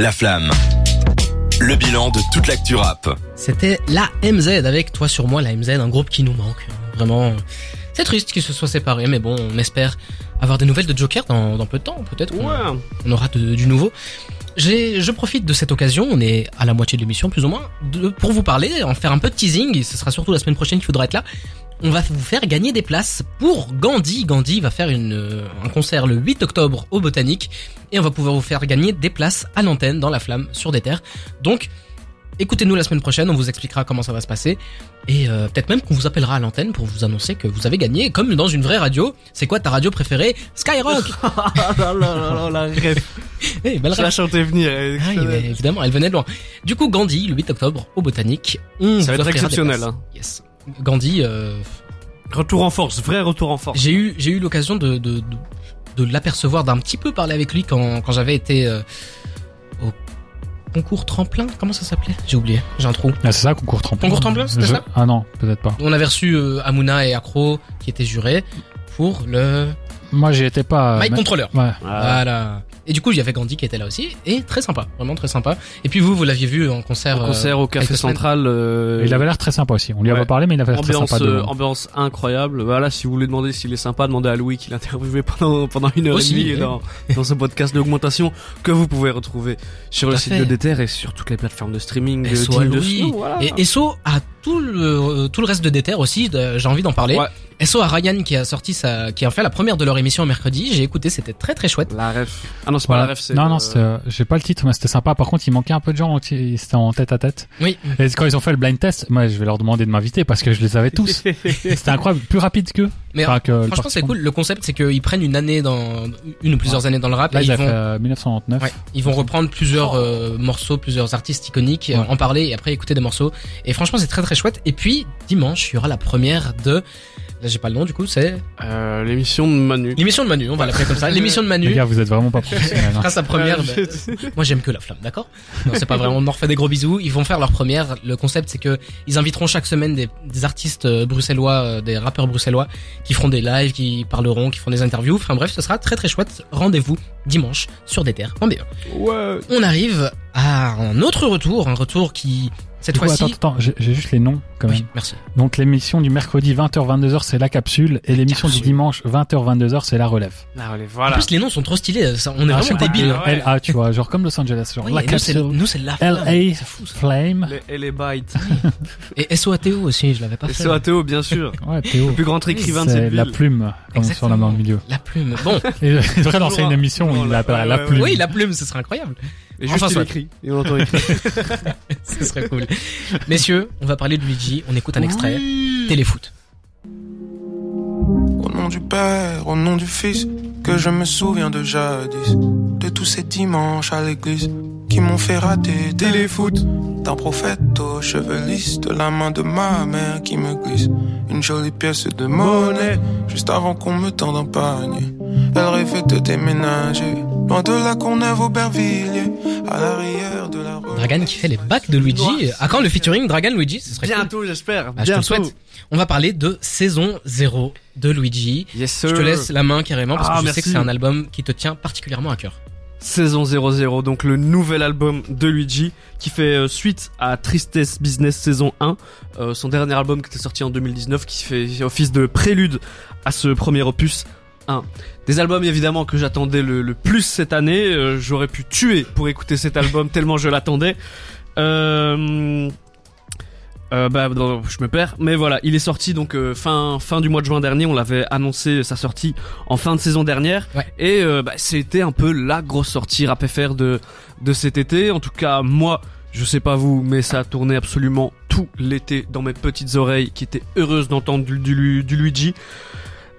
La Flamme. Le bilan de toute l'actu rap. C'était la MZ avec Toi sur moi, la MZ, un groupe qui nous manque. Vraiment, c'est triste qu'ils se soient séparés, mais bon, on espère avoir des nouvelles de Joker dans, dans peu de temps, peut-être. Ouais. On aura de- du nouveau. J'ai, je profite de cette occasion, on est à la moitié de l'émission plus ou moins, de, pour vous parler, en faire un peu de teasing, et ce sera surtout la semaine prochaine qu'il faudra être là. On va vous faire gagner des places pour Gandhi. Gandhi va faire une, euh, un concert le 8 octobre au Botanique, et on va pouvoir vous faire gagner des places à l'antenne, dans la flamme, sur des terres. Donc, écoutez-nous la semaine prochaine, on vous expliquera comment ça va se passer, et euh, peut-être même qu'on vous appellera à l'antenne pour vous annoncer que vous avez gagné, comme dans une vraie radio. C'est quoi ta radio préférée? Skyrock Ah la rêve. Eh, belle Je la chantais venir. ah évidemment, elle venait de loin. Du coup, Gandhi, le 8 octobre, au Botanique. On Ça va être exceptionnel, hein. Yes. Gandhi, euh, Retour en force, vrai retour en force. j'ai eu, j'ai eu l'occasion de, de, de, de l'apercevoir, d'un petit peu parler avec lui quand, quand j'avais été euh, au concours tremplin. Comment ça s'appelait? J'ai oublié, j'ai un trou. Ah, c'est ça, concours tremplin. Concours tremplin, c'était Je- ça? Ah non, peut-être pas. On avait reçu euh, Amuna et Acro qui étaient jurés pour le Moi, j'y étais pas. Mike mais- Controller. Ouais. Ah, Voilà. Et du coup, il y avait Gandhi qui était là aussi, et très sympa, vraiment très sympa. Et puis vous, vous l'aviez vu en concert. un concert euh, au Café quelques semaines. Central. euh, Il avait l'air très sympa aussi. On lui Ouais. avait parlé, mais il avait l'air très Ambiance, sympa. euh, de- ambiance incroyable. Voilà, si vous voulez demander s'il est sympa, demandez à Louis qui l'a interviewé pendant, pendant une heure Aussi, et demie oui. dans, dans ce podcast d'augmentation que vous pouvez retrouver sur Tout le site fait. de Déter et sur toutes les plateformes de streaming. euh, SO de Louis. voilà. Et SO à tout le tout le reste de Déter aussi, de- j'ai envie d'en parler. Ouais. SO à Ryan qui a sorti sa qui a fait la première de leur émission mercredi, j'ai écouté, c'était très très chouette. La ref. Ah non, c'est pas la ref, c'est. Non, le- non, c'était, euh, j'ai pas le titre, mais c'était sympa. Par contre, il manquait un peu de gens. C'était en tête à tête. Oui. Et quand ils ont fait le blind test, moi, je vais leur demander de m'inviter parce que je les avais tous. c'était incroyable, plus rapide qu'eux. Mais Enfin, que le franchement, c'est cool. Le concept, c'est qu'ils prennent une année dans une ou plusieurs années dans le rap Là, et ils vont fait euh, 1999. Ouais, ils vont reprendre plusieurs euh, morceaux, plusieurs artistes iconiques, euh, en parler et après écouter des morceaux. Et franchement, c'est très très chouette. Et puis dimanche, il y aura la première de là j'ai pas le nom du coup, c'est Euh, l'émission de Manu. l'émission de Manu, on va l'appeler comme ça, l'émission de Les Manu. gars, vous êtes vraiment pas professionnels. hein. fera sa première. Moi j'aime que la flamme, d'accord? Non, c'est pas vraiment. On leur fait des gros bisous. Ils vont faire leur première. Le concept c'est que ils inviteront chaque semaine des, des artistes euh, bruxellois, euh, des rappeurs bruxellois, qui feront des lives, qui parleront, qui feront des interviews. Enfin bref, ce sera très très chouette. Rendez-vous dimanche sur Déter.be. Ouais. On arrive à un autre retour, un retour qui cette fois-ci. attends, attends, j'ai juste les noms quand même. Oui, merci. Donc l'émission du mercredi 20h-22h c'est la capsule et l'émission du dimanche 20h-22h c'est la relève. Ah, allez, En voilà. plus, les noms sont trop stylés. ça- On est À vraiment débiles. ouais. LA tu vois, genre comme Los Angeles, genre Oui, la et nous, c'est capsule, nous, c'est la flamme. LA fou. Flame. Les, et les bytes. Et SOATO aussi, je l'avais pas fait. SOATO, bien sûr. Ouais, Théo. Le plus grand écrivain de C'est cette la ville. plume, comme sur la main le milieu. La plume. Bon, Et il devrait lancer une émission où il Ouais, l'appellera ouais, la plume. oui, la plume, ce serait incroyable. Et juste Enfin, il écrit. Et on écrire. ce serait cool. Messieurs, on va parler de Luigi. On écoute un extrait. Téléfoot. Au nom du Père, au nom du Fils, que je me souviens de jadis, de tous ces dimanches à l'église qui m'ont fait rater téléfoot. D'un prophète aux cheveux lisses, de la main de ma mère qui me glisse une jolie pièce de monnaie, juste avant qu'on me tende un panier. Elle rêvait de déménager, loin de la Courneuve Aubervilliers, à l'arrière de la rue. Dragan qui fait les bacs de Luigi. À quand le featuring Dragan Luigi Ce serait cool. Bientôt, j'espère. Ah, je te le souhaite. On va parler de saison 0 de Luigi. Yes, sir. Je te laisse la main carrément parce Ah, que je sais que c'est un album qui te tient particulièrement à cœur. Saison 00, donc le nouvel album de Luigi, qui fait euh, suite à Tristesse Business saison 1, euh, son dernier album qui était sorti en 2019, qui fait office de prélude à ce premier opus 1. Des albums évidemment que j'attendais le, le plus cette année, euh, j'aurais pu tuer pour écouter cet album tellement je l'attendais. Euh, euh, bah, non, je me perds, mais voilà, il est sorti donc euh, fin fin du mois de juin dernier. On l'avait annoncé sa sortie en fin de saison dernière, Ouais. et euh, bah, c'était un peu la grosse sortie rap FR de de cet été. En tout cas, moi, je sais pas vous, mais ça a tourné absolument tout l'été dans mes petites oreilles, qui étaient heureuses d'entendre du, du, du Luigi.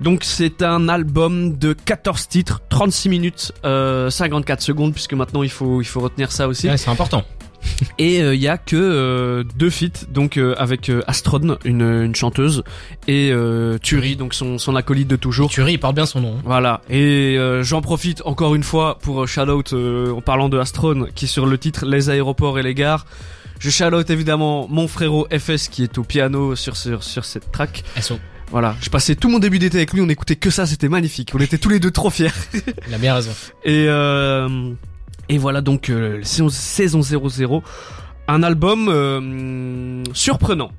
Donc c'est un album de 14 titres, 36 minutes, euh, 54 secondes, puisque maintenant il faut il faut retenir ça aussi. Ouais, c'est important. Et il y a que euh, deux feats, donc euh, avec euh, Astron, une, une chanteuse, et euh, Turi, donc son, son acolyte de toujours. Thury, il porte bien son nom. Voilà, et euh, j'en profite encore une fois pour euh, shout-out euh, en parlant de Astron, qui est sur le titre Les aéroports et les gares. Je shout-out évidemment mon frérot FS qui est au piano sur, sur, sur cette track. SO. Voilà, j'ai passé tout mon début d'été avec lui, on écoutait que ça, c'était magnifique. On était tous les deux trop fiers. Il a bien raison. Et euh, Et voilà donc euh, saison, saison 00, un album euh, surprenant.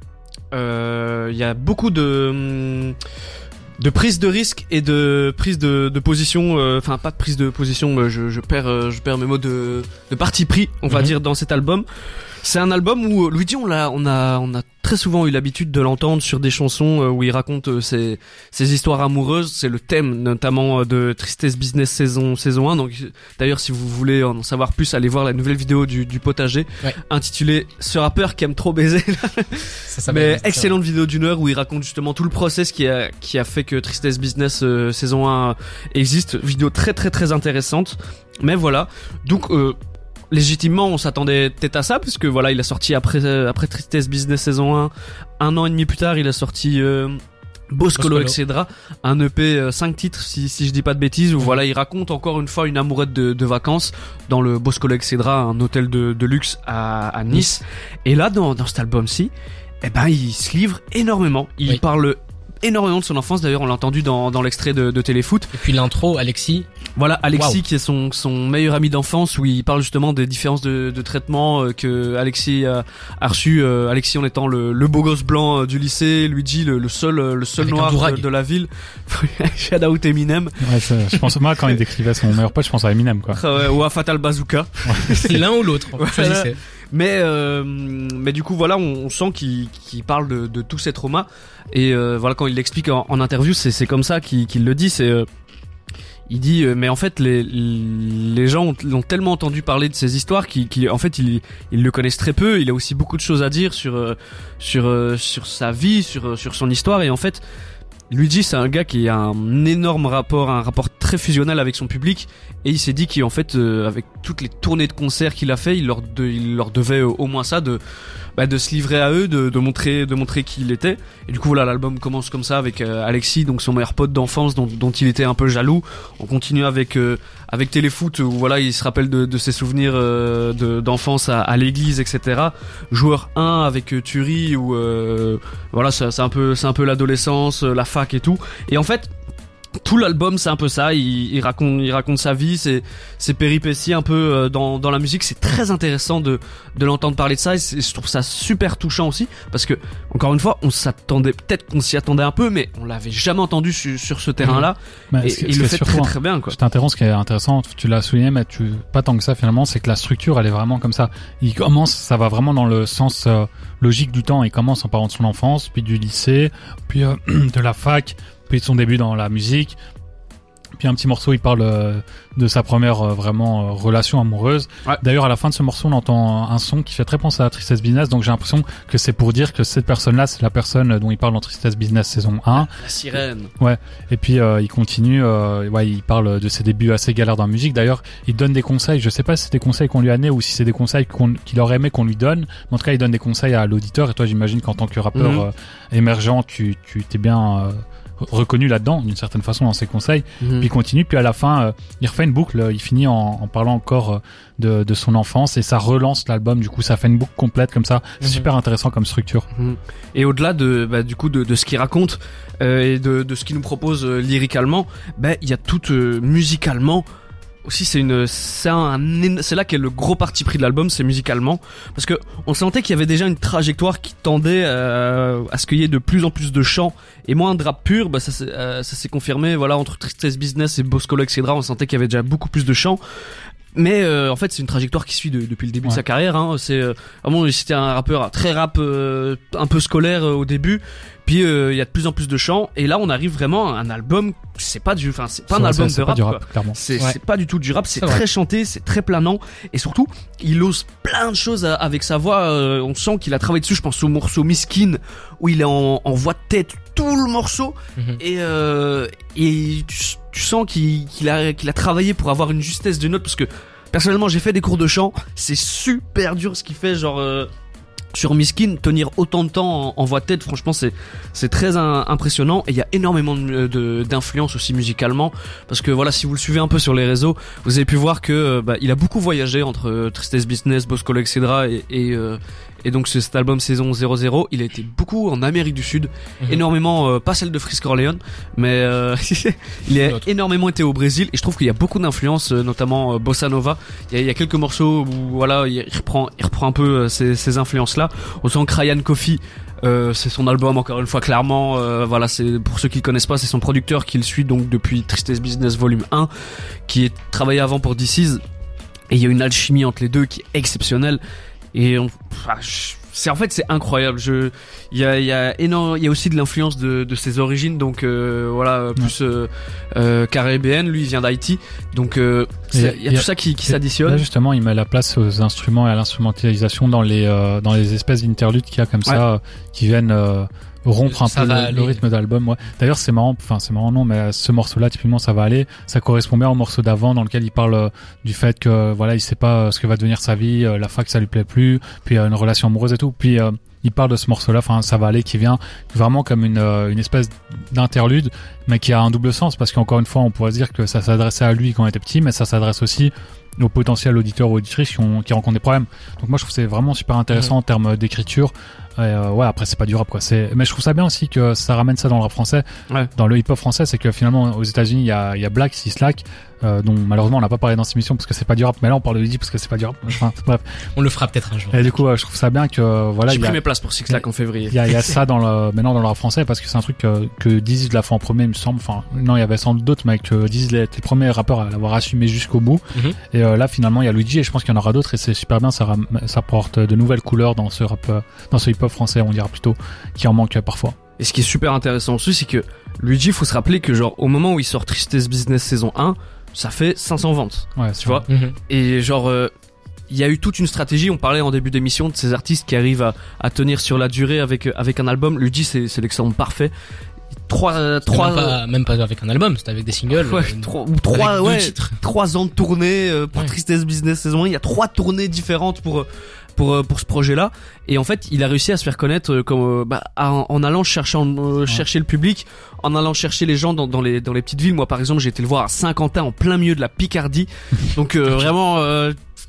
Euh, Il y a beaucoup de de prise de risque et de prise de, de position, euh, enfin pas de prise de position, je, je perds euh, je perds mes mots de, de parti pris, on va Mhm. dire dans cet album. C'est un album où euh, Luigi on l'a on a on a très souvent eu l'habitude de l'entendre sur des chansons euh, où il raconte euh, ses ses histoires amoureuses, c'est le thème notamment de Tristesse Business saison saison 1. Donc d'ailleurs si vous voulez en savoir plus, allez voir la nouvelle vidéo du, du potager Ouais. intitulée Ce rappeur qui aime trop baiser. Ça, ça Mais excellente vidéo d'une heure où il raconte justement tout le process qui a qui a fait que Tristesse Business euh, saison 1 existe. Vidéo très très très intéressante. Mais voilà. Donc euh, légitimement on s'attendait peut-être à ça parce que voilà il a sorti après euh, après Tristesse Business saison 1 un an et demi plus tard il a sorti euh, Boscolo, etc. Un EP 5 titres si, si je dis pas de bêtises où voilà il raconte encore une fois une amourette de, de vacances dans le Boscolo etc. un hôtel de, de luxe à, à nice. Et là dans, dans cet album-ci eh ben il se livre énormément. Il Oui. parle énormément de son enfance. D'ailleurs, on l'a entendu dans, dans l'extrait de, de Téléfoot. Et puis l'intro, Alexis. Voilà, Alexis Wow. qui est son, son meilleur ami d'enfance où il parle justement des différences de, de traitement euh, que Alexis a, a reçu. euh, Alexis en étant le, le beau gosse blanc euh, du lycée, Luigi le, le seul le seul Avec noir de, de la ville. Shout out Eminem Ouais, ça, je pense, moi, quand il décrivait son meilleur pote, je pense à Eminem, quoi. euh, ou à Fatal Bazooka. L'un ou l'autre. Voilà. Mais euh, mais du coup voilà, on, on sent qu'il qu'il parle de, de tous ces traumas et euh, voilà quand il l'explique en, en interview, c'est comme ça qu'il qu'il le dit. C'est euh, il dit euh, mais en fait les les gens ont, l'ont tellement entendu parler de ces histoires qu'ils qu'ils- en fait ils ils le connaissent très peu. Il a aussi beaucoup de choses à dire sur euh, sur euh, sur sa vie, sur sur son histoire et en fait Luigi, c'est un gars qui a un énorme rapport, un rapport fusionnel avec son public, et il s'est dit qu'en fait, euh, avec toutes les tournées de concerts qu'il a fait, il leur, il leur devait euh, au moins ça de, bah, de se livrer à eux, de, montrer, de montrer qui il était. Et du coup, voilà, l'album commence comme ça avec euh, Alexis, donc son meilleur pote d'enfance, dont, dont il était un peu jaloux. On continue avec avec Téléfoot, où voilà, il se rappelle de, ses souvenirs de- d'enfance à, l'église, etc. Joueur 1 avec Thury, où voilà, c'est un peu, c'est un peu l'adolescence, la fac et tout. Et en fait, tout l'album, c'est un peu ça. Il, il raconte, il raconte sa vie, ses, ses péripéties un peu euh, dans, dans la musique. C'est très intéressant de, de l'entendre parler de ça. Et je trouve ça super touchant aussi, parce que encore une fois, on s'attendait, peut-être qu'on s'y attendait un peu, mais on l'avait jamais entendu su- sur ce terrain-là. Mais et ce- il le fait surtout- très très bien, quoi. Je t'interromps, ce qui est intéressant, tu l'as souligné, mais tu, pas tant que ça finalement, c'est que la structure, elle est vraiment comme ça. Il commence, ça va vraiment dans le sens euh, logique du temps. Il commence en parlant de son enfance, puis du lycée, puis euh, de la fac, puis de son début dans la musique. Puis un petit morceau, il parle euh, de sa première euh, vraiment euh, relation amoureuse. Ouais. D'ailleurs, à la fin de ce morceau, on entend un son qui fait très penser à Tristesse Business. Donc j'ai l'impression que c'est pour dire que cette personne-là, c'est la personne dont il parle dans Tristesse Business saison 1. La sirène. Et puis euh, il continue, euh, ouais, il parle de ses débuts assez galères dans la musique. D'ailleurs, il donne des conseils. Je sais pas si c'est des conseils qu'on lui a donné ou si c'est des conseils qu'il aurait aimé qu'on lui donne. Mais en tout cas, il donne des conseils à l'auditeur. Et toi, j'imagine qu'en tant que rappeur Mhm. euh, émergent, tu tu t'es bien reconnu là-dedans d'une certaine façon dans ses conseils. Mhm. Puis il continue. Puis à la fin, euh, il refait une boucle. Il finit en, en parlant encore euh, de, de son enfance et ça relance l'album. Du coup, ça fait une boucle complète comme ça. C'est Mhm. super intéressant comme structure. Mhm. Et au-delà de bah, du coup de, de ce qu'il raconte euh, et de, de ce qu'il nous propose euh, lyricalement, bah, il y a tout euh, musicalement aussi c'est une c'est un c'est là qu'est le gros parti pris de l'album c'est musicalement. Parce que on sentait qu'il y avait déjà une trajectoire qui tendait euh, à ce qu'il y ait de plus en plus de chants et moins de rap pur. Bah ça s'est euh, ça s'est confirmé voilà entre Tristesse Business et Boscolo etc on sentait qu'il y avait déjà beaucoup plus de chants mais euh, en fait c'est une trajectoire qui suit de- depuis le début de sa carrière hein. c'est euh, vraiment c'était un rappeur très rap euh, un peu scolaire euh, au début puis euh, il y a de plus en plus de chants et là on arrive vraiment à un album c'est pas du enfin c'est pas un album de rap, rap, clairement. C'est Ouais. pas du tout du rap, c'est très vrai. chanté, c'est très planant et surtout il ose plein de choses à- avec sa voix. euh, on sent qu'il a travaillé dessus. Je pense au morceau Miskin où il est en, en voix de tête tout le morceau et euh, et tu, tu sens qu'il a a travaillé pour avoir une justesse de note parce que personnellement j'ai fait des cours de chant, c'est super dur ce qu'il fait genre. euh, sur Miskin, tenir autant de temps en, en voix de tête, franchement, c'est c'est très impressionnant. Et il y a énormément de- d'influence aussi musicalement, parce que voilà, si vous le suivez un peu sur les réseaux, vous avez pu voir que euh, bah, il a beaucoup voyagé entre euh, Tristesse Business, Boscolo, etc. et, et, euh, Et donc cet album saison 00, il a été beaucoup en Amérique du Sud, Mhm. énormément, euh, pas celle de Frisk Orleans, mais euh, il a énormément été au Brésil. Et je trouve qu'il y a beaucoup d'influences, euh, notamment euh, bossa nova. Il y, a, il y a quelques morceaux où voilà, il reprend, il reprend un peu euh, ces, ces influences-là. On sent que Ryan Coffey. euh, c'est son album encore une fois clairement euh, voilà c'est pour ceux qui le connaissent pas c'est son producteur qui le suit donc depuis Tristesse Business Volume 1 qui est travaillé avant pour DC's et il y a une alchimie entre les deux qui est exceptionnelle et on, ah, c'est en fait c'est incroyable. Je il y a il y a énorme il y a aussi de l'influence de, de ses origines. Donc euh, voilà plus euh, euh, caribéenne. Lui il vient d'Haïti. Donc euh, il y a tout ça qui, qui Là s'additionne. justement, il met la place aux instruments et à l'instrumentalisation dans les euh, dans les espèces d'interludes qu'il y a comme ça, euh, qui viennent euh, rompre un Ça peu le, rythme d'album. Ouais. D'ailleurs, c'est marrant. Enfin, c'est marrant non, mais ce morceau-là, typiquement, ça va aller. Ça correspond bien au morceau d'avant, dans lequel il parle euh, du fait que voilà, il sait pas euh, ce que va devenir sa vie, euh, la fac, ça lui plaît plus, puis euh, une relation amoureuse et tout. Puis il parle de ce morceau-là, enfin, ça va aller, qui vient vraiment comme une une espèce d'interlude, mais qui a un double sens parce qu'encore une fois, on pourrait dire que ça s'adressait à lui quand il était petit, mais ça s'adresse aussi aux potentiels auditeurs ou auditrices qui, ont, qui rencontrent des problèmes. Donc moi je trouve c'est vraiment super intéressant en termes d'écriture. Euh, ouais après c'est pas du rap quoi. C'est mais je trouve ça bien aussi que ça ramène ça dans le rap français, Ouais. dans le hip hop français, c'est que finalement aux États-Unis il y a, y a Black, Sislak, euh, dont malheureusement on n'a pas parlé dans cette émission parce que c'est pas du rap, mais là on parle de Diddy parce que c'est pas du rap. Enfin bref. On le fera peut-être un jour. Et du coup euh, je trouve ça bien que euh, voilà j'ai pris mes places pour Six Lack en février il y a, il y a ça dans le, maintenant dans le rap français parce que c'est un truc que, que Dizzy l'a fait en premier, il me semble. Enfin, non, il y avait sans doute d'autres, mais que Dizzy était le premier rappeur à l'avoir assumé jusqu'au bout. Mhm. Et euh, là, finalement, il y a Luigi et je pense qu'il y en aura d'autres et c'est super bien. Ça, ça porte de nouvelles couleurs dans ce rap, dans ce hip-hop français, on dira plutôt, qui en manque parfois. Et ce qui est super intéressant aussi, c'est que Luigi, faut se rappeler que genre au moment où il sort Tristesse Business saison 1, ça fait 500 ventes, Ouais, tu vois. Mhm. Et genre, euh, il y a eu toute une stratégie. On parlait en début d'émission de ces artistes qui arrivent à, à tenir sur la durée avec euh, avec un album. Luigi, c'est c'est l'exemple parfait. Trois euh, trois Même pas, même pas avec un album, c'était avec des singles. ouais, euh, trois, ouais, trois ans de tournée euh, pour Ouais. Tristesse Business saison 1. Il y a trois tournées différentes pour pour euh, pour ce projet-là. Et en fait, il a réussi à se faire connaître euh, comme euh, bah, en, en allant chercher en- chercher le public, en allant chercher les gens dans, dans les dans les petites villes. Moi, par exemple, j'ai été le voir à Saint-Quentin, en plein milieu de la Picardie. Donc vraiment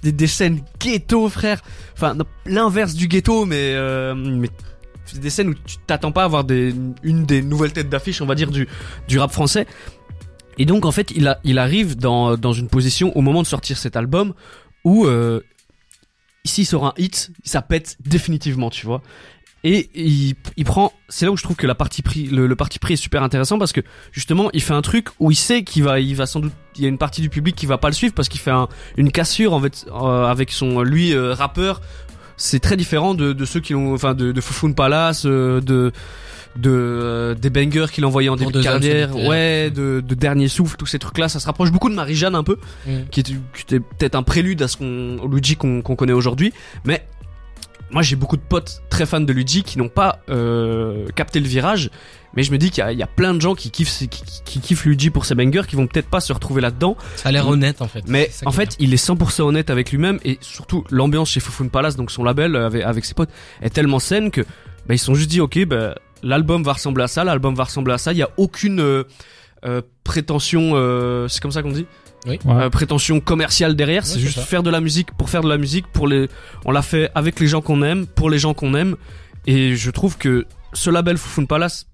des, des scènes ghetto, frère. Enfin, l'inverse du ghetto, mais euh, mais des scènes où tu t'attends pas à voir des, une des nouvelles têtes d'affiche, on va dire, du, du rap français. Et donc, en fait, il, a, il arrive dans, dans une position, au moment de sortir cet album, où, euh, s'il sort un hit, ça pète définitivement, tu vois. Et il, il prend, c'est là où je trouve que la partie pris, le, le parti pris est super intéressant parce que justement, il fait un truc où il sait qu'il va, il va sans doute, il y a une partie du public qui va pas le suivre parce qu'il fait un, une cassure en fait euh, avec son lui euh, rappeur. C'est très différent de, de ceux qui l'ont, enfin de, de Palace, euh, de de euh, des bangers qu'il envoyait en début de carrière, ouais, de, de dernier souffle, tous ces trucs-là, ça se rapproche beaucoup de Marie-Jeanne un peu Mhm. qui était, qui était peut-être un prélude à ce qu'on Luigi qu'on qu'on connaît aujourd'hui. Mais moi j'ai beaucoup de potes très fans de Luigi qui n'ont pas euh, capté le virage. Mais je me dis qu'il y, a- il y a plein de gens qui kiffent qui, qui- qui kiffent Luigi pour ses bangers qui vont peut-être pas se retrouver là-dedans. Ça a l'air honnête en fait. mais en fait il est 100% honnête avec lui-même et surtout l'ambiance chez Fufun Palace donc son label euh, avec, avec ses potes est tellement saine que bah, ils se sont juste dit ok bah, l'album va ressembler à ça l'album va ressembler à ça il y a aucune euh, euh, prétention euh, c'est comme ça qu'on dit Ouais. euh, prétention commerciale derrière, c'est c'est juste ça. faire de la musique pour faire de la musique pour les on l'a fait avec les gens qu'on aime, pour les gens qu'on aime et je trouve que ce label Fufun Palace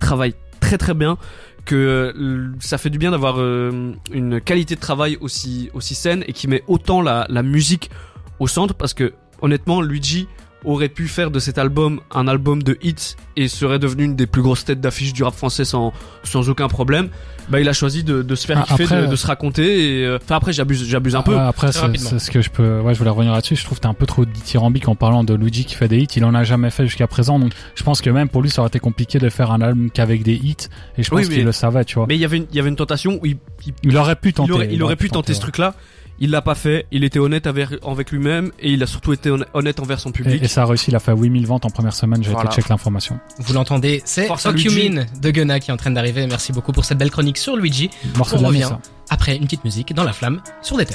travaille très très bien que ça fait du bien d'avoir une qualité de travail aussi aussi saine et qui met autant la, la musique au centre parce que honnêtement Luigi aurait pu faire de cet album un album de hits et serait devenu une des plus grosses têtes d'affiche du rap français sans sans aucun problème. Bah il a choisi de, de se faire Ah, kiffer, après, de, de se raconter et euh, enfin après j'abuse j'abuse un peu. Ah, après, c'est ce que je peux. Ouais, je voulais revenir là-dessus. Je trouve que t'es un peu trop dithyrambique en parlant de Luigi qui fait des hits. Il en a jamais fait jusqu'à présent, donc je pense que même pour lui, ça aurait été compliqué de faire un album qu'avec des hits. Et je pense Oui, qu'il le savait, tu vois. Mais il y avait une, il y avait une tentation où il, il, il aurait pu tenter. il aurait, il aurait pu tenter ce ouais. truc-là. Il l'a pas fait. Il était honnête avec, avec lui-même et il a surtout été honn- honnête envers son public. Et, et ça a réussi, il a fait 8000 ventes en première semaine, j'ai Voilà. été check l'information. Vous l'entendez, c'est Fuck You Luigi. Mean de Gunna qui est en train d'arriver. Merci beaucoup pour cette belle chronique sur Luigi. Morceau On revient ça. après une petite musique dans la flamme sur des terres.